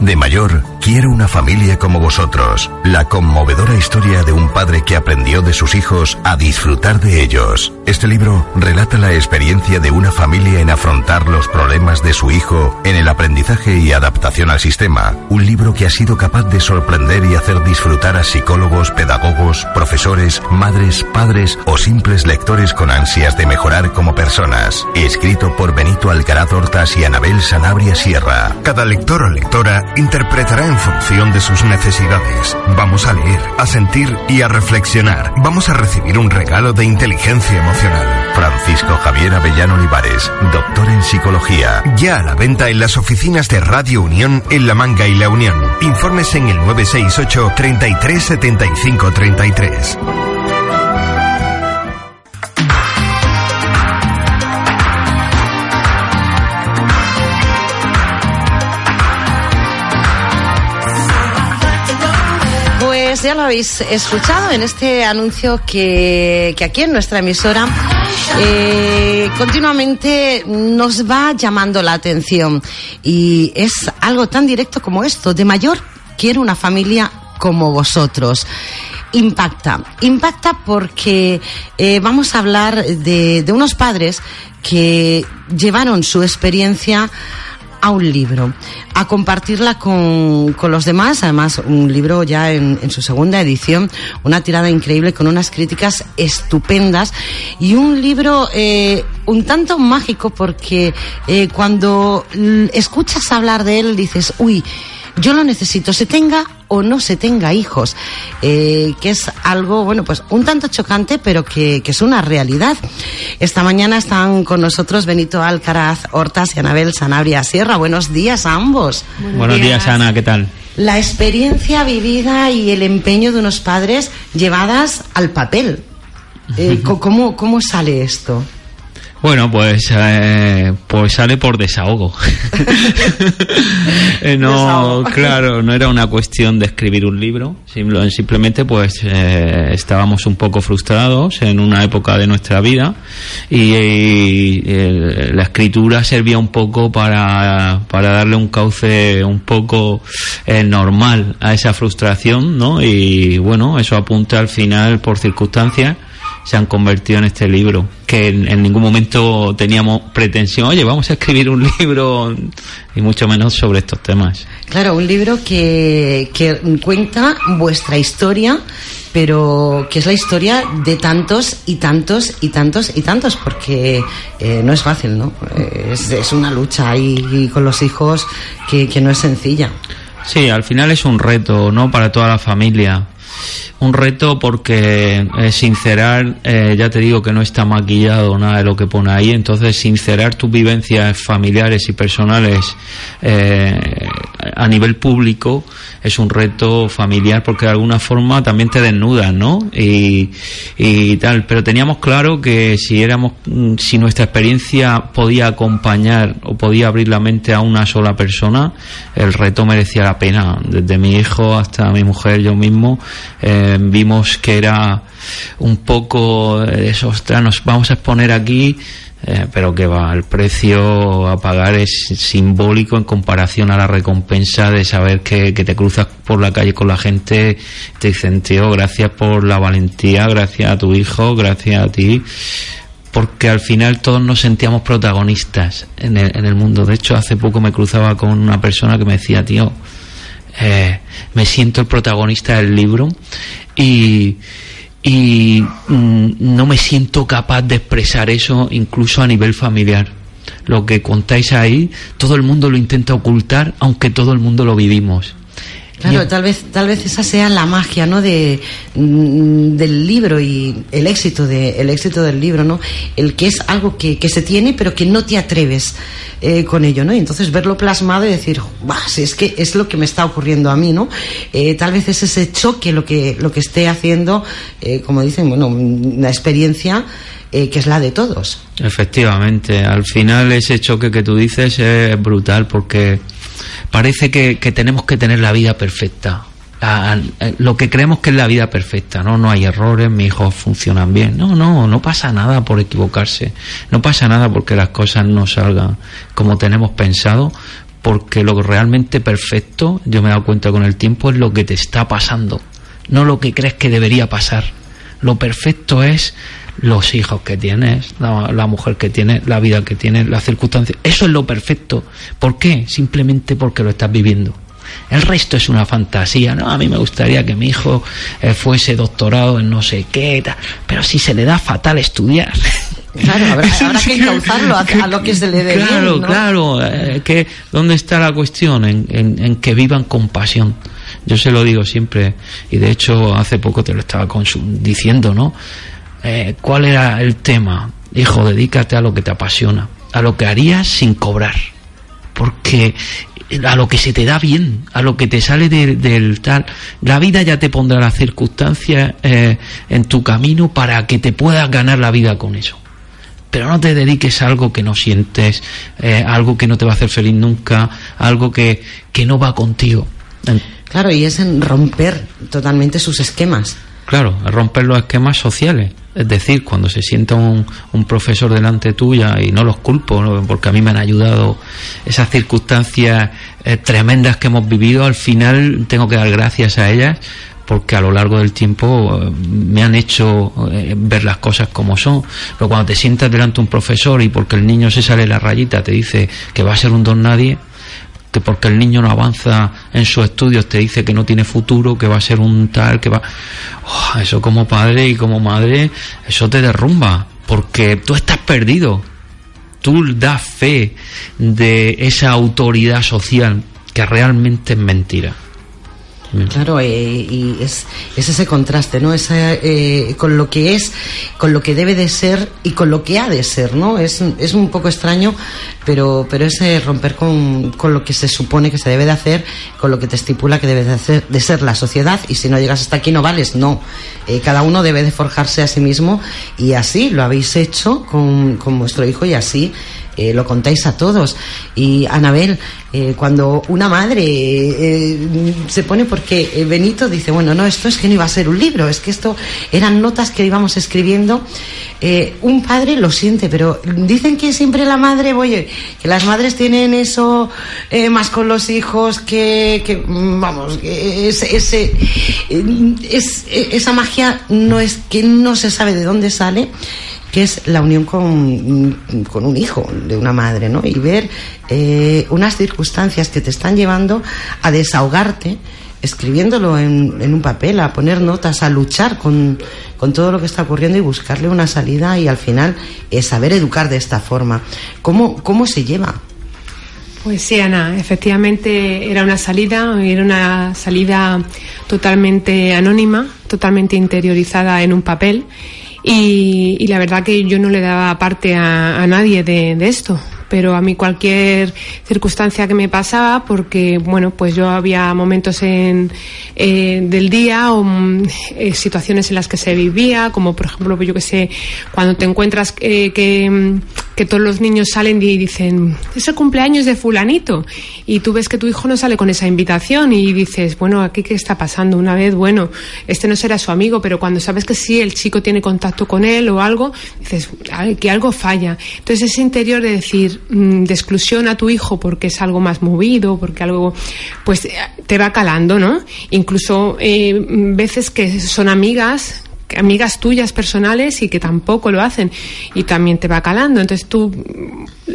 De mayor, quiero una familia como vosotros. La conmovedora historia de un padre que aprendió de sus hijos a disfrutar de ellos. Este libro relata la experiencia de una familia en afrontar los problemas de su hijo en el aprendizaje y adaptación al sistema. Un libro que ha sido capaz de sorprender y hacer disfrutar a psicólogos, pedagogos, profesores, madres, padres o simples lectores con ansias de mejorar como personas. Escrito por Benito Alcaraz Hortas y Anabel Sanabria Sierra. Cada lector o lectora interpretará en función de sus necesidades. Vamos a leer, a sentir y a reflexionar. Vamos a recibir un regalo de inteligencia emocional. Francisco Javier Avellano Olivares, doctor en psicología. Ya a la venta en las oficinas de Radio Unión en La Manga y La Unión. Informes en el 968 33 75 33. Ya lo habéis escuchado en este anuncio que, que aquí en nuestra emisora eh, continuamente nos va llamando la atención y es algo tan directo como esto. De mayor quiero una familia como vosotros. Impacta, impacta porque eh, vamos a hablar de, de unos padres que llevaron su experiencia a un libro, a compartirla con, con los demás. Además, un libro ya en, en, su segunda edición, una tirada increíble con unas críticas estupendas y un libro eh, un tanto mágico porque eh, cuando escuchas hablar de él dices, uy, yo lo necesito, se tenga o no se tenga hijos, eh, que es algo, bueno, pues un tanto chocante, pero que, que, es una realidad. Esta mañana están con nosotros Benito Alcaraz Hortas y Anabel Sanabria Sierra. Buenos días a ambos. Buenos, Buenos días. días, Ana, ¿qué tal? La experiencia vivida y el empeño de unos padres llevadas al papel. Eh, ¿cómo, ¿Cómo sale esto? Bueno, pues, eh, pues sale por desahogo. eh, no, desahogo. claro, no era una cuestión de escribir un libro, simplemente pues eh, estábamos un poco frustrados en una época de nuestra vida y, y la escritura servía un poco para, para darle un cauce un poco eh, normal a esa frustración, ¿no? Y bueno, eso apunta al final por circunstancias se han convertido en este libro, que en, en, ningún momento teníamos pretensión, oye, vamos a escribir un libro y mucho menos sobre estos temas. Claro, un libro que, que cuenta vuestra historia, pero que es la historia de tantos y tantos y tantos y tantos, porque eh, no es fácil, ¿no? Es, es una lucha ahí con los hijos que, que no es sencilla. Sí, al final es un reto, ¿no? Para toda la familia un reto porque eh, sincerar, eh, ya te digo que no está maquillado nada de lo que pone ahí, entonces sincerar tus vivencias familiares y personales eh, a nivel público es un reto familiar porque de alguna forma también te desnudas, ¿no? Y, y tal, pero teníamos claro que si éramos, si nuestra experiencia podía acompañar o podía abrir la mente a una sola persona, el reto merecía la pena, desde mi hijo hasta mi mujer, yo mismo, eh, vimos que era un poco eso, ostras, nos vamos a exponer aquí, eh, pero que va, el precio a pagar es simbólico en comparación a la recompensa de saber que, te cruzas por la calle con la gente, te dicen, tío, gracias por la valentía, gracias a tu hijo, gracias a ti porque al final todos nos sentíamos protagonistas en el mundo. De hecho, hace poco me cruzaba con una persona que me decía, tío, eh, me siento el protagonista del libro y, y mm, no me siento capaz de expresar eso incluso a nivel familiar. Lo que contáis ahí, todo el mundo lo intenta ocultar, aunque todo el mundo lo vivimos. Claro, tal vez, tal vez esa sea la magia, ¿no? De, mm, del libro y el éxito de, el éxito del libro, ¿no? El que es algo que, que se tiene, pero que no te atreves eh, con ello, ¿no? Y entonces verlo plasmado y decir, bah, si es que es lo que me está ocurriendo a mí, ¿no? Eh, tal vez es ese choque lo que, lo que esté haciendo, eh, como dicen, bueno, una experiencia eh, que es la de todos. Efectivamente, al final ese choque que tú dices es brutal porque parece que, que tenemos que tener la vida perfecta. A, a, lo que creemos que es la vida perfecta, ¿no? No hay errores, mis hijos funcionan bien. No, no, no pasa nada por equivocarse. No pasa nada porque las cosas no salgan como tenemos pensado, porque lo realmente perfecto, yo me he dado cuenta con el tiempo, es lo que te está pasando, no lo que crees que debería pasar. Lo perfecto es los hijos que tienes, la, mujer que tienes, la vida que tienes, las circunstancias. Eso es lo perfecto. ¿Por qué? Simplemente porque lo estás viviendo. El resto es una fantasía, ¿no? A mí me gustaría que mi hijo eh, fuese doctorado en no sé qué, pero si se le da fatal estudiar. Claro, habrá, que encauzarlo a, lo que se le dé Claro, claro. Eh, que, ¿Dónde está la cuestión? En, en, que vivan con pasión. Yo se lo digo siempre, y de hecho hace poco te lo estaba diciendo, ¿no? Eh, ¿Cuál era el tema? Hijo, dedícate a lo que te apasiona, a lo que harías sin cobrar. Porque a lo que se te da bien, a lo que te sale del tal. La vida ya te pondrá las circunstancias eh, en tu camino para que te puedas ganar la vida con eso. Pero no te dediques a algo que no sientes, eh, algo que no te va a hacer feliz nunca, algo que, que no va contigo. Claro, y es en romper totalmente sus esquemas. Claro, romper los esquemas sociales. Es decir, cuando se sienta un, un, profesor delante tuya, y no los culpo, porque a mí me han ayudado esas circunstancias eh, tremendas que hemos vivido, al final tengo que dar gracias a ellas, porque a lo largo del tiempo eh, me han hecho eh, ver las cosas como son. Pero cuando te sientas delante de un profesor y porque el niño se sale la rayita te dice que va a ser un don nadie, que porque el niño no avanza en sus estudios te dice que no tiene futuro, que va a ser un tal, que va... Oh, eso como padre y como madre, eso te derrumba, porque tú estás perdido. Tú das fe de esa autoridad social que realmente es mentira. Claro, eh, y es, es, ese contraste, ¿no? Esa, eh, con lo que es, con lo que debe de ser y con lo que ha de ser, ¿no? Es, es un poco extraño, pero, pero es romper con, con, lo que se supone que se debe de hacer, con lo que te estipula que debe de, hacer, de ser la sociedad, y si no llegas hasta aquí no vales, no. Eh, cada uno debe de forjarse a sí mismo, y así lo habéis hecho con, con vuestro hijo, y así eh, lo contáis a todos. Y Anabel, eh, cuando una madre eh, se pone, porque Benito dice, bueno, no, esto es que no iba a ser un libro, es que esto eran notas que íbamos escribiendo. un padre lo siente, pero dicen que siempre la madre, oye, que las madres tienen eso más con los hijos, que, que vamos, que ese, ese, es, esa magia no es que no se sabe de dónde sale que es la unión con, un hijo de una madre, ¿no? Y ver eh, unas circunstancias que te están llevando a desahogarte, escribiéndolo en, un papel, a poner notas, a luchar con, todo lo que está ocurriendo y buscarle una salida y al final es saber educar de esta forma. ¿Cómo, cómo se lleva? Pues sí, Ana, efectivamente era una salida, era una salida totalmente anónima, totalmente interiorizada en un papel y, la verdad que yo no le daba parte a, nadie de, esto pero a mí cualquier circunstancia que me pasaba, porque bueno, pues yo había momentos en, eh, del día o mm, eh, situaciones en las que se vivía, como por ejemplo, yo que sé, cuando te encuentras eh, que, mm, que todos los niños salen y dicen, es el cumpleaños de fulanito, y tú ves que tu hijo no sale con esa invitación y dices, bueno, aquí qué está pasando una vez, bueno, este no será su amigo, pero cuando sabes que sí, el chico tiene contacto con él o algo, dices, que algo falla. Entonces ese interior de decir, de exclusión a tu hijo porque es algo más movido, porque algo, pues te va calando, ¿no? Incluso eh, veces que son amigas amigas tuyas personales y que tampoco lo hacen y también te va calando. Entonces tú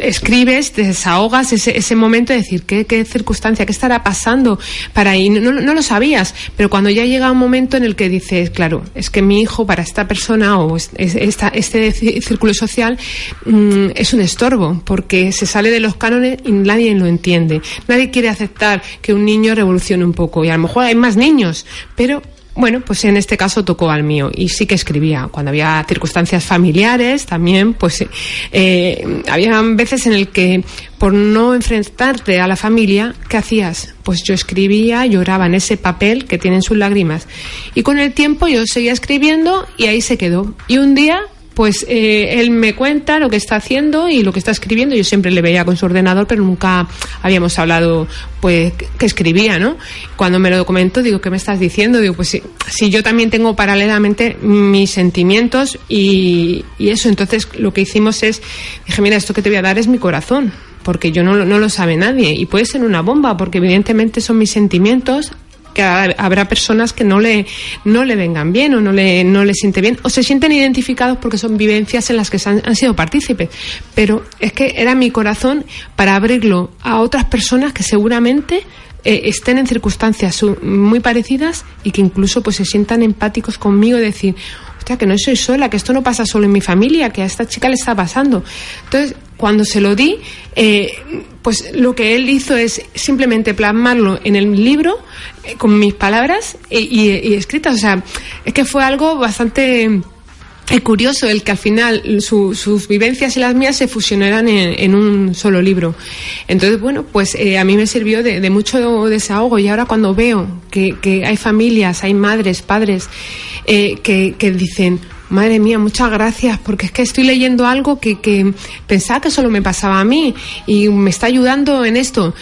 escribes, desahogas ese, ese momento de decir ¿qué, qué circunstancia, qué estará pasando para ahí. No, no, lo sabías, pero cuando ya llega un momento en el que dices, claro, es que mi hijo para esta persona o esta, este círculo social mm, es un estorbo porque se sale de los cánones y nadie lo entiende. Nadie quiere aceptar que un niño revolucione un poco y a lo mejor hay más niños, pero bueno, pues en este caso tocó al mío y sí que escribía. Cuando había circunstancias familiares también, pues eh, había veces en el que por no enfrentarte a la familia, ¿qué hacías? Pues yo escribía, lloraba en ese papel que tienen sus lágrimas. Y con el tiempo yo seguía escribiendo y ahí se quedó. Y un día pues eh, él me cuenta lo que está haciendo y lo que está escribiendo. Yo siempre le veía con su ordenador, pero nunca habíamos hablado, pues, que escribía, ¿no? Cuando me lo documento, digo, ¿qué me estás diciendo? Digo, pues si, yo también tengo paralelamente mis sentimientos y, y eso. Entonces, lo que hicimos es, dije, mira, esto que te voy a dar es mi corazón porque yo no, no lo sabe nadie y puede ser una bomba porque evidentemente son mis sentimientos que habrá personas que no le, no le vengan bien o no le, no le siente bien o se sienten identificados porque son vivencias en las que han, sido partícipes. Pero es que era mi corazón para abrirlo a otras personas que seguramente eh, estén en circunstancias muy parecidas y que incluso pues se sientan empáticos conmigo y decir, hostia, que no soy sola, que esto no pasa solo en mi familia, que a esta chica le está pasando. Entonces, cuando se lo di, eh, pues lo que él hizo es simplemente plasmarlo en el libro eh, con mis palabras y, escritas. O sea, es que fue algo bastante curioso el que al final sus vivencias y las mías se fusionaran en, un solo libro. Entonces, bueno, pues eh, a mí me sirvió de, mucho desahogo y ahora cuando veo que, hay familias, hay madres, padres que, que dicen, Madre mía, muchas gracias, porque es que estoy leyendo algo que, que pensaba que solo me pasaba a mí y me está ayudando en esto.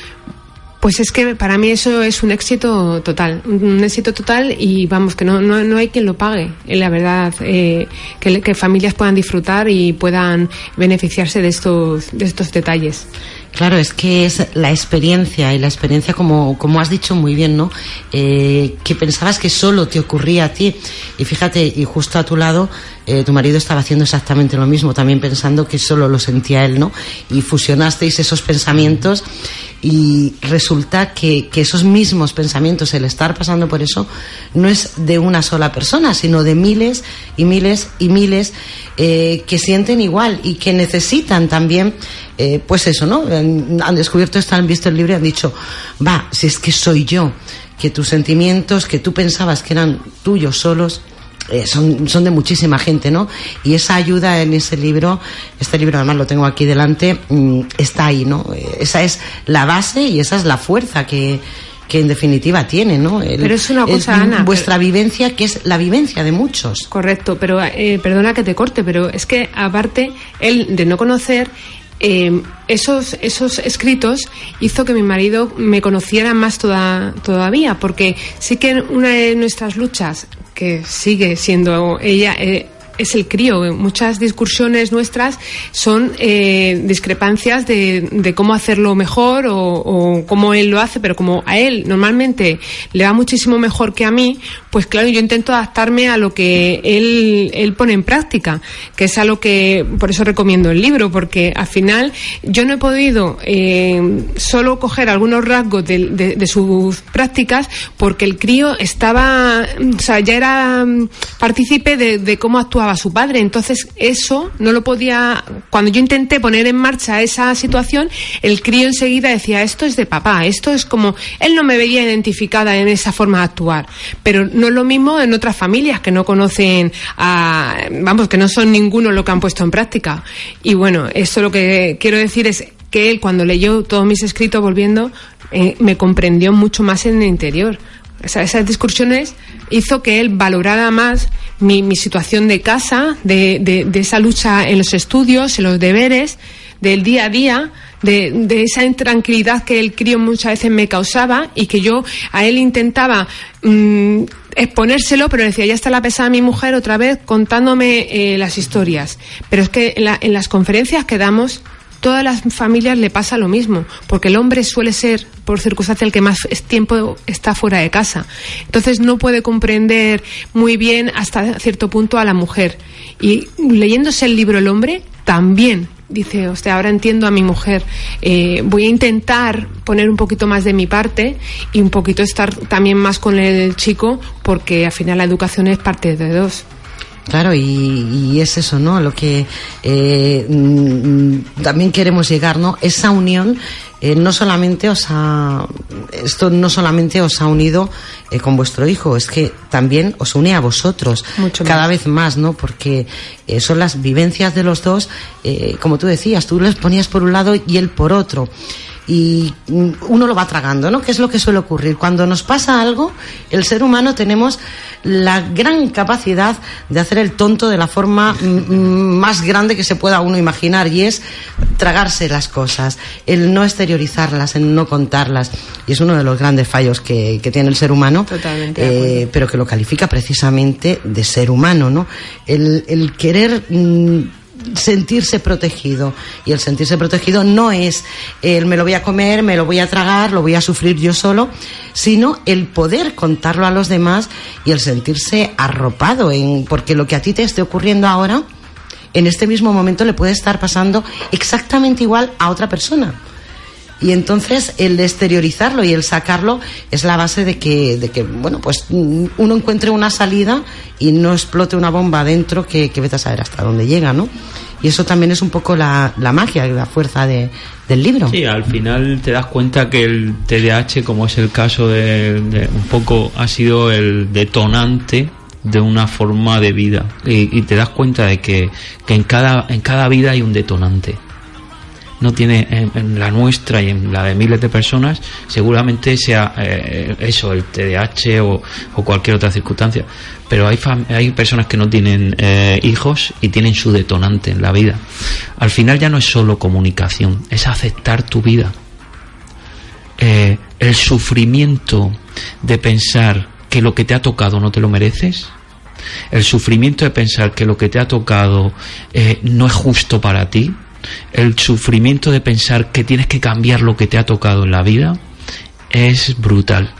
Pues es que para mí eso es un éxito total, un éxito total y vamos, que no, no, no hay quien lo pague, eh, la verdad, eh, que, que familias puedan disfrutar y puedan beneficiarse de estos, de estos detalles. Claro, es que es la experiencia y la experiencia, como, como has dicho muy bien, ¿no? Eh, que pensabas que solo te ocurría a ti. Y fíjate, y justo a tu lado, eh, tu marido estaba haciendo exactamente lo mismo, también pensando que solo lo sentía él, ¿no? Y fusionasteis esos pensamientos y resulta que, esos mismos pensamientos, el estar pasando por eso, no es de una sola persona, sino de miles y miles y miles eh, que sienten igual y que necesitan también eh, pues eso, ¿no? Han descubierto esto, han visto el libro y han dicho, va, si es que soy yo, que tus sentimientos que tú pensabas que eran tuyos solos, eh, son, son de muchísima gente, ¿no? Y esa ayuda en ese libro, este libro además lo tengo aquí delante, mm, está ahí, ¿no? Eh, esa es la base y esa es la fuerza que, que en definitiva tiene, ¿no? pero es una cosa, Ana. Vuestra vivencia, que es la vivencia de muchos. Correcto, pero perdona que te corte, pero es que aparte, él de no conocer, eh, esos, esos escritos hizo que mi marido me conociera más toda, todavía, porque sí que una de nuestras luchas, que sigue siendo ella, eh, es el crío. Muchas discusiones nuestras son eh, discrepancias de, de, cómo hacerlo mejor o, cómo él lo hace, pero como a él normalmente le va muchísimo mejor que a mí, pues claro, yo intento adaptarme a lo que él, él pone en práctica, que es a lo que, por eso recomiendo el libro, porque al final yo no he podido eh, solo coger algunos rasgos de, de, sus prácticas porque el crío estaba, o sea, ya era mm, partícipe de, de cómo actuaba su padre. Entonces, eso no lo podía. Cuando yo intenté poner en marcha esa situación, el crío enseguida decía: Esto es de papá, esto es como. Él no me veía identificada en esa forma de actuar. Pero no es lo mismo en otras familias que no conocen a. Vamos, que no son ninguno lo que han puesto en práctica. Y bueno, esto lo que quiero decir es que él, cuando leyó todos mis escritos volviendo, eh, me comprendió mucho más en el interior. Esas discusiones hizo que él valorara más mi, situación de casa, de, de, esa lucha en los estudios, en los deberes, del día a día, de, de, esa intranquilidad que el crío muchas veces me causaba y que yo a él intentaba mm, exponérselo, pero decía, ya está la pesada mi mujer otra vez contándome eh, las historias. Pero es que en, en las conferencias que damos todas las familias le pasa lo mismo, porque el hombre suele ser, por circunstancia, el que más tiempo está fuera de casa. Entonces no puede comprender muy bien hasta cierto punto a la mujer. Y leyéndose el libro El hombre, también dice, usted ahora entiendo a mi mujer, eh, voy a intentar poner un poquito más de mi parte y un poquito estar también más con el chico, porque al final la educación es parte de dos. Claro, y, es eso, ¿no? Lo que eh, mm, también queremos llegar, ¿no? Esa unión eh, no solamente os ha, esto no solamente os ha unido eh, con vuestro hijo, es que también os une a vosotros cada vez más, ¿no? Porque son las vivencias de los dos, como tú decías, tú les ponías por un lado y él por otro. Y mm, uno lo va tragando, ¿no? ¿Qué es lo que suele ocurrir? Cuando nos pasa algo, el ser humano tenemos la gran capacidad de hacer el tonto de la forma mm, mm, más grande que se pueda uno imaginar y es tragarse las cosas, el no exteriorizarlas, el no contarlas. Y es uno de los grandes fallos que, tiene el ser humano, Totalmente pero que lo califica precisamente de ser humano, ¿no? El, el querer sentirse protegido. Y el sentirse protegido no es el me lo voy a comer, me lo voy a tragar, lo voy a sufrir yo solo, sino el poder contarlo a los demás y el sentirse arropado en, porque lo que a ti te esté ocurriendo ahora, en este mismo momento le puede estar pasando exactamente igual a otra persona. Y entonces el exteriorizarlo y el sacarlo es la base de que, de que bueno, pues uno encuentre una salida y no explote una bomba dentro que, que vete a saber hasta dónde llega, ¿no? Y eso también es un poco la, la magia, la fuerza de, del libro. Sí, al final te das cuenta que el TDAH, como es el caso de, de un poco, ha sido el detonante de una forma de vida y, y te das cuenta de que, que en cada en cada vida hay un detonante no tiene en, la nuestra y en la de miles de personas, seguramente sea eh, eso, el TDAH o, o, cualquier otra circunstancia. Pero hay, hay personas que no tienen eh, hijos y tienen su detonante en la vida. Al final ya no es solo comunicación, es aceptar tu vida. Eh, el sufrimiento de pensar que lo que te ha tocado no te lo mereces, el sufrimiento de pensar que lo que te ha tocado no es justo para ti, el sufrimiento de pensar que tienes que cambiar lo que te ha tocado en la vida es brutal.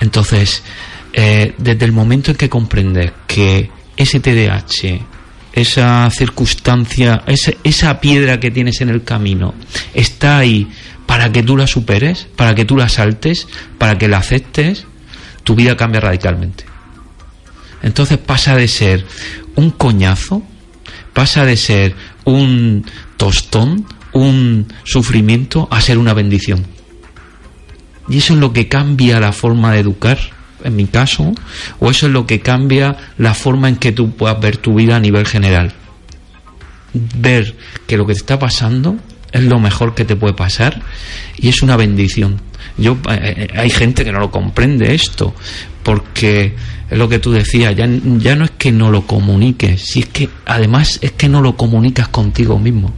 Entonces, eh, desde el momento en que comprendes que ese TDAH, esa circunstancia, esa, esa piedra que tienes en el camino, está ahí para que tú la superes, para que tú la saltes, para que la aceptes, tu vida cambia radicalmente. Entonces pasa de ser un coñazo, pasa de ser un tostón, un sufrimiento, a ser una bendición. Y eso es lo que cambia la forma de educar, en mi caso, o eso es lo que cambia la forma en que tú puedas ver tu vida a nivel general. Ver que lo que te está pasando es lo mejor que te puede pasar y es una bendición. Yo eh, hay gente que no lo comprende esto porque es lo que tú decías, ya, ya no es que no lo comuniques, si es que además es que no lo comunicas contigo mismo.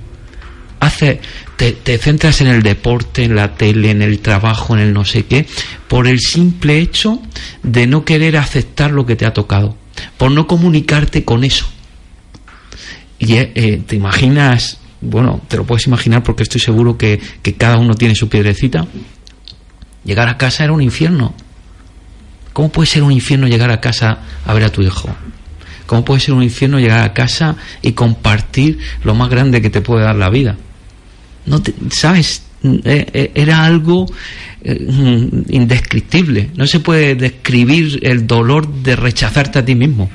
Hace, te, te, centras en el deporte, en la tele, en el trabajo, en el no sé qué, por el simple hecho de no querer aceptar lo que te ha tocado, por no comunicarte con eso. Y eh, te imaginas, bueno, te lo puedes imaginar porque estoy seguro que, que cada uno tiene su piedrecita. Llegar a casa era un infierno ¿Cómo puede ser un infierno llegar a casa a ver a tu hijo? ¿Cómo puede ser un infierno llegar a casa y compartir lo más grande que te puede dar la vida? No ¿Sabes? Eh, eh, era algo eh, indescriptible. No se puede describir el dolor de rechazarte a ti mismo.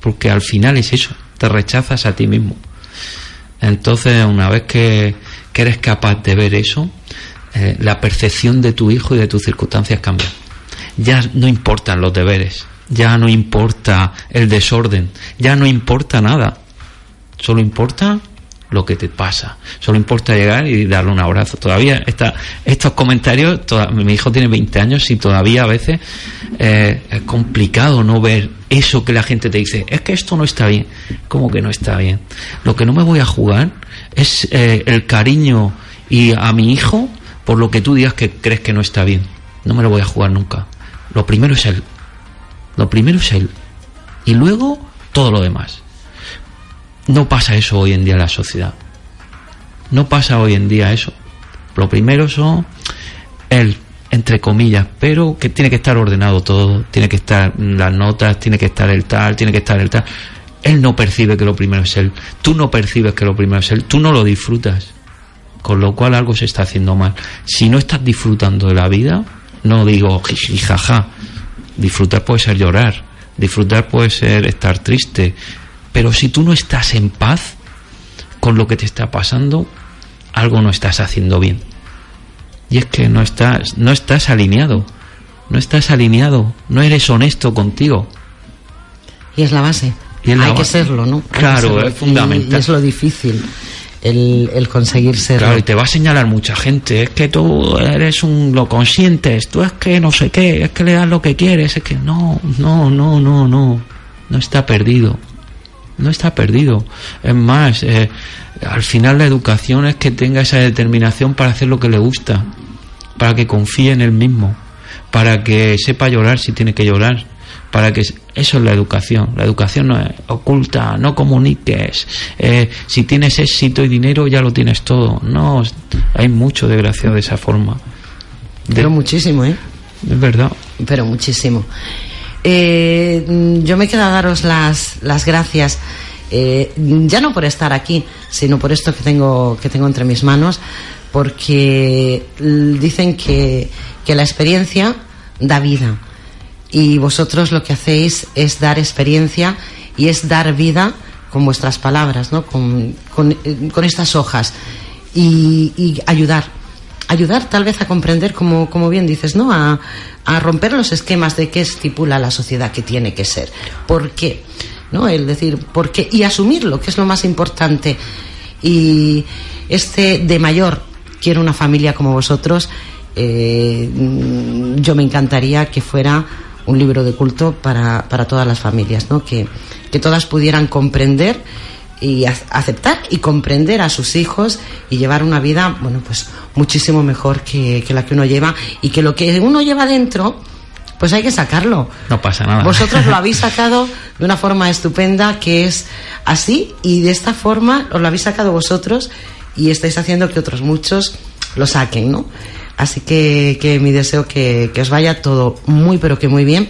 Porque al final es eso, te rechazas a ti mismo. Entonces, una vez que, eres capaz de ver eso, la percepción de tu hijo y de tus circunstancias cambia ya no importan los deberes, ya no importa el desorden, ya no importa nada. Solo importa lo que te pasa. Solo importa llegar y darle un abrazo. Todavía está, estos comentarios, mi hijo tiene 20 años y todavía a veces eh, es complicado no ver eso que la gente te dice. Es que esto no está bien. ¿Cómo que no está bien? Lo que no me voy a jugar es eh, el cariño y a mi hijo por lo que tú digas que crees que no está bien. No me lo voy a jugar nunca. Lo primero es Él. Lo primero es Él. Y luego todo lo demás. No pasa eso hoy en día en la sociedad. No pasa hoy en día eso. Lo primero son Él, entre comillas, pero que tiene que estar ordenado todo, tiene que estar las notas, tiene que estar el tal, tiene que estar el tal. Él no percibe que lo primero es Él. Tú no percibes que lo primero es Él. Tú no lo disfrutas. Con lo cual algo se está haciendo mal. Si no estás disfrutando de la vida, no digo jaja. Disfrutar puede ser llorar, disfrutar puede ser estar triste, pero si tú no estás en paz con lo que te está pasando, algo no estás haciendo bien. Y es que no estás, no estás alineado, no estás alineado, no eres honesto contigo. Y es la base. Y es la Hay que serlo, ¿no? Hay Claro, serlo. es fundamental. Y es lo difícil. El, el conseguir serlo. Claro, y te va a señalar mucha gente, es que tú eres un lo consientes, tú es que no sé qué, es que le das lo que quieres, es que no, no, no, no, no, no está perdido, no está perdido. Es más, eh, al final la educación es que tenga esa determinación para hacer lo que le gusta, para que confíe en él mismo, para que sepa llorar si tiene que llorar, para que eso es la educación. La educación no es oculta, no comuniques. Eh, si tienes éxito y dinero ya lo tienes todo. No, hay mucho desgraciado de esa forma. Pero muchísimo, ¿eh? Es verdad. Pero muchísimo. Eh, yo me quedo a daros las, las gracias. Eh, ya no por estar aquí, sino por esto que tengo, que tengo entre mis manos, porque dicen que, que la experiencia da vida y vosotros lo que hacéis es dar experiencia y es dar vida con vuestras palabras, ¿no? con, con, eh, estas hojas y, ayudar. Ayudar tal vez a comprender, como, como bien dices, ¿no? A, a, romper los esquemas de qué estipula la sociedad que tiene que ser. ¿Por qué? ¿No? El decir, ¿por qué? Y asumirlo, que es lo más importante. Y este de mayor, quiero una familia como vosotros, eh, yo me encantaría que fuera un libro de culto para, para todas las familias, ¿no? que, que todas pudieran comprender y aceptar y comprender a sus hijos y llevar una vida, bueno, pues muchísimo mejor que, que, la que uno lleva y que lo que uno lleva dentro, pues hay que sacarlo. No pasa nada. Vosotros lo habéis sacado de una forma estupenda que es así y de esta forma os lo habéis sacado vosotros y estáis haciendo que otros muchos lo saquen, ¿no? Así que, que mi deseo que, que os vaya todo muy, pero que muy bien.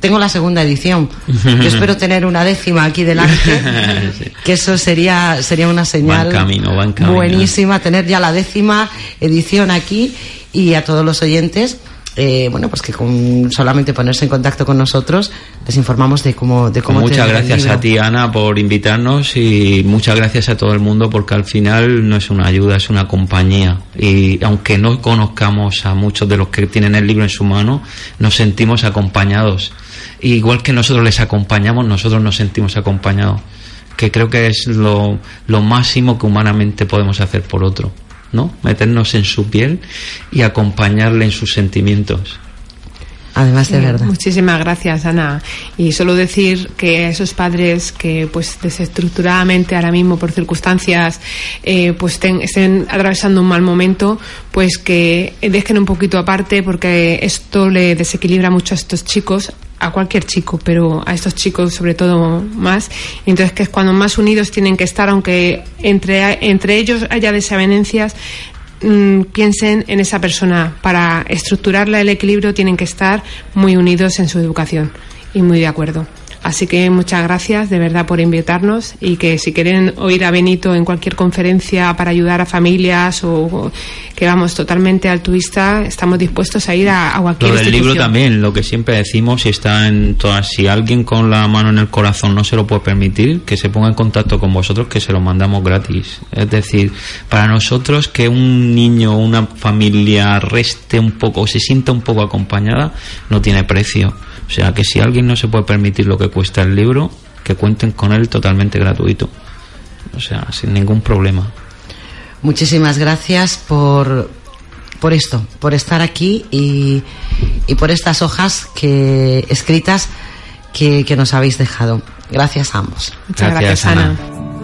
Tengo la segunda edición. Yo espero tener una décima aquí delante, que eso sería sería una señal buenísima tener ya la décima edición aquí y a todos los oyentes eh, bueno, pues que con solamente ponerse en contacto con nosotros les informamos de cómo de cómo Muchas gracias a ti Ana por invitarnos y muchas gracias a todo el mundo porque al final no es una ayuda, es una compañía y aunque no conozcamos a muchos de los que tienen el libro en su mano, nos sentimos acompañados. igual que nosotros les acompañamos, nosotros nos sentimos acompañados, que creo que es lo, lo máximo que humanamente podemos hacer por otro. ¿No? Meternos en su piel y acompañarle en sus sentimientos. Además de verdad. Muchísimas gracias, Ana. Y solo decir que esos padres que, pues, desestructuradamente ahora mismo por circunstancias, eh, pues estén atravesando un mal momento, pues que dejen un poquito aparte porque esto le desequilibra mucho a estos chicos a cualquier chico, pero a estos chicos sobre todo más. Entonces, que es cuando más unidos tienen que estar, aunque entre, entre ellos haya desavenencias, mm, piensen en esa persona. Para estructurarla el equilibrio tienen que estar muy unidos en su educación y muy de acuerdo. Así que muchas gracias de verdad por invitarnos y que si quieren oír a Benito en cualquier conferencia para ayudar a familias o, que vamos totalmente altruista, estamos dispuestos a ir a, a cualquier Lo del libro también, lo que siempre decimos, si está en todas, si alguien con la mano en el corazón no se lo puede permitir, que se ponga en contacto con vosotros, que se lo mandamos gratis. Es decir, para nosotros que un niño o una familia reste un poco o se sienta un poco acompañada, no tiene precio. O sea que si alguien no se puede permitir lo que cuesta el libro, que cuenten con él totalmente gratuito. O sea, sin ningún problema. Muchísimas gracias por, por esto, por estar aquí y, y por estas hojas que escritas que, que, nos habéis dejado. Gracias a ambos. Muchas gracias, Ana.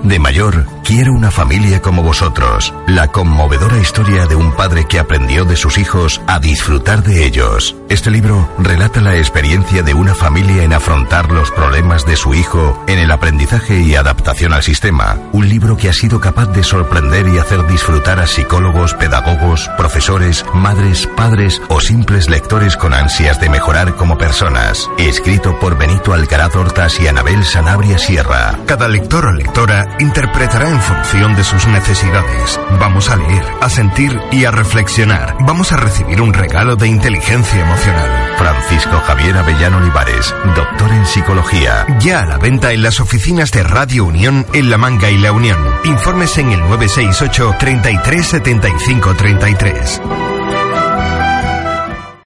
De mayor, quiero una familia como vosotros. La conmovedora historia de un padre que aprendió de sus hijos a disfrutar de ellos. Este libro relata la experiencia de una familia en afrontar los problemas de su hijo en el aprendizaje y adaptación al sistema. Un libro que ha sido capaz de sorprender y hacer disfrutar a psicólogos, pedagogos, profesores, madres, padres o simples lectores con ansias de mejorar como personas. Escrito por Benito Alcaraz Hortas y Anabel Sanabria Sierra. Cada lector o lectora interpretará en función de sus necesidades. Vamos a leer, a sentir y a reflexionar. Vamos a recibir un regalo de inteligencia emocional. Francisco Javier Avellano Olivares, doctor en psicología. Ya a la venta en las oficinas de Radio Unión en La Manga y La Unión. Informes en el 968 337533 33.